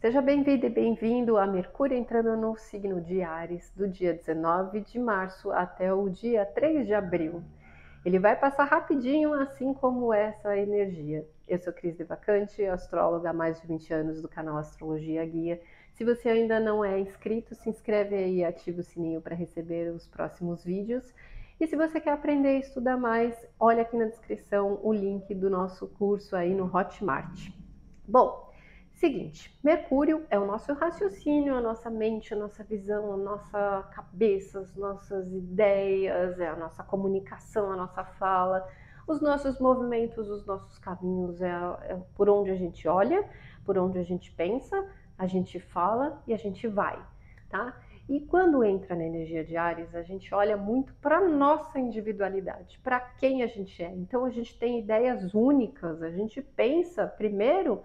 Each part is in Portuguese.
Seja bem-vindo e bem-vindo a Mercúrio entrando no signo de Ares, do dia 19 de março até o dia 3 de abril. Ele vai passar rapidinho, assim como essa energia. Eu sou Cris Devacante, astróloga há mais de 20 anos do canal Astrologia Guia. Se você ainda não é inscrito, se inscreve aí e ativa o sininho para receber os próximos vídeos. E se você quer aprender e estudar mais, olha aqui na descrição o link do nosso curso aí no Hotmart. Bom, Seguinte, Mercúrio é o nosso raciocínio, a nossa mente, a nossa visão, a nossa cabeça, as nossas ideias, é a nossa comunicação, a nossa fala, os nossos movimentos, os nossos caminhos, é, é por onde a gente olha, por onde a gente pensa, a gente fala e a gente vai, tá? E quando entra na energia de Ares, a gente olha muito para nossa individualidade, para quem a gente é. Então a gente tem ideias únicas, a gente pensa primeiro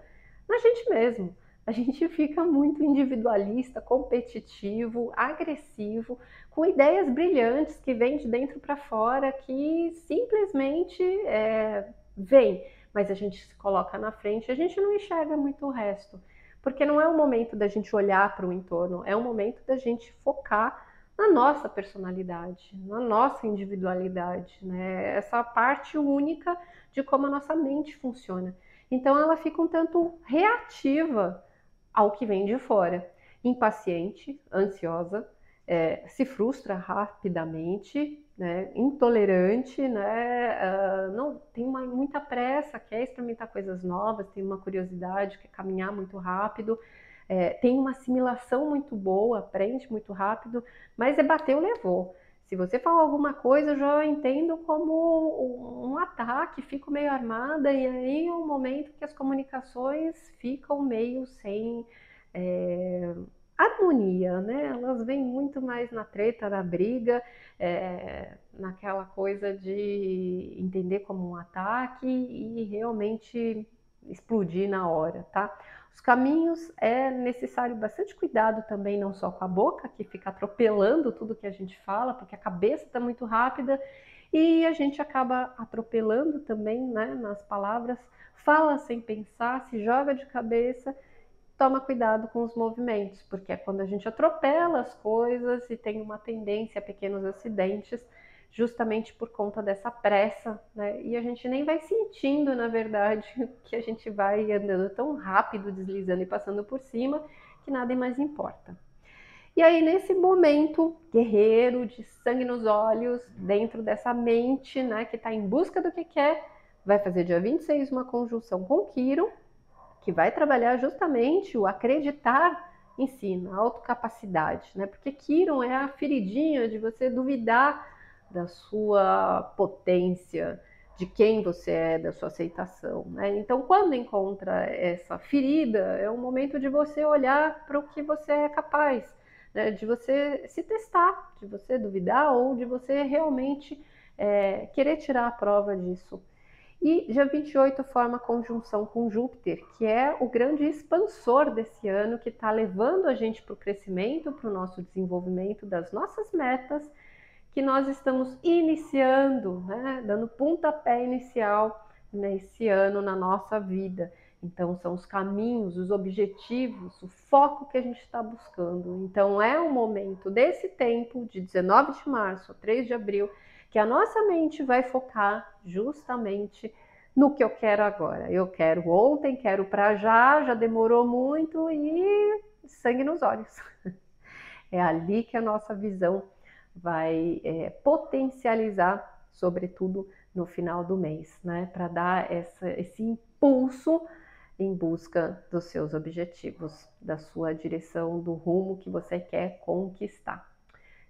na gente mesmo. A gente fica muito individualista, competitivo, agressivo, com ideias brilhantes que vêm de dentro para fora, que simplesmente é, vem, mas a gente se coloca na frente, a gente não enxerga muito o resto, porque não é o momento da gente olhar para o entorno, é o momento da gente focar na nossa personalidade, na nossa individualidade, né? Essa parte única de como a nossa mente funciona. Então ela fica um tanto reativa ao que vem de fora, impaciente, ansiosa, é, se frustra rapidamente, né, intolerante, né, uh, não tem uma, muita pressa, quer experimentar coisas novas, tem uma curiosidade, quer caminhar muito rápido, é, tem uma assimilação muito boa, aprende muito rápido, mas é bateu, levou. Se você falar alguma coisa, eu já entendo como um ataque, fico meio armada, e aí é um momento que as comunicações ficam meio sem é, harmonia, né? Elas vêm muito mais na treta, na briga, é, naquela coisa de entender como um ataque e realmente explodir na hora, tá? Os caminhos é necessário bastante cuidado também, não só com a boca, que fica atropelando tudo que a gente fala, porque a cabeça está muito rápida e a gente acaba atropelando também né, nas palavras, fala sem pensar, se joga de cabeça. Toma cuidado com os movimentos, porque é quando a gente atropela as coisas e tem uma tendência a pequenos acidentes justamente por conta dessa pressa, né? E a gente nem vai sentindo, na verdade, que a gente vai andando tão rápido, deslizando e passando por cima, que nada mais importa. E aí, nesse momento guerreiro, de sangue nos olhos, dentro dessa mente, né, que está em busca do que quer, vai fazer dia 26 uma conjunção com Quirón, que vai trabalhar justamente o acreditar em si, na autocapacidade, né? Porque Quirón é a feridinha de você duvidar da sua potência, de quem você é, da sua aceitação. Né? Então, quando encontra essa ferida, é um momento de você olhar para o que você é capaz, né? de você se testar, de você duvidar ou de você realmente é, querer tirar a prova disso. E dia 28 forma conjunção com Júpiter, que é o grande expansor desse ano, que está levando a gente para o crescimento, para o nosso desenvolvimento das nossas metas que nós estamos iniciando, né, dando pontapé inicial nesse ano na nossa vida. Então, são os caminhos, os objetivos, o foco que a gente está buscando. Então, é o momento desse tempo, de 19 de março a 3 de abril, que a nossa mente vai focar justamente no que eu quero agora. Eu quero ontem, quero para já, já demorou muito e sangue nos olhos. É ali que a nossa visão vai é, potencializar, sobretudo no final do mês, né? Para dar essa, esse impulso em busca dos seus objetivos, da sua direção, do rumo que você quer conquistar,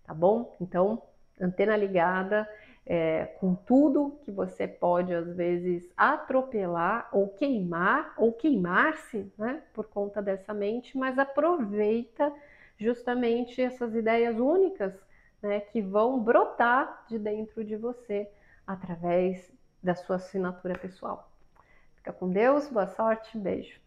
tá bom? Então, antena ligada, é, com tudo que você pode às vezes atropelar ou queimar ou queimar-se, né, por conta dessa mente, mas aproveita justamente essas ideias únicas né, que vão brotar de dentro de você através da sua assinatura pessoal. Fica com Deus, boa sorte, beijo.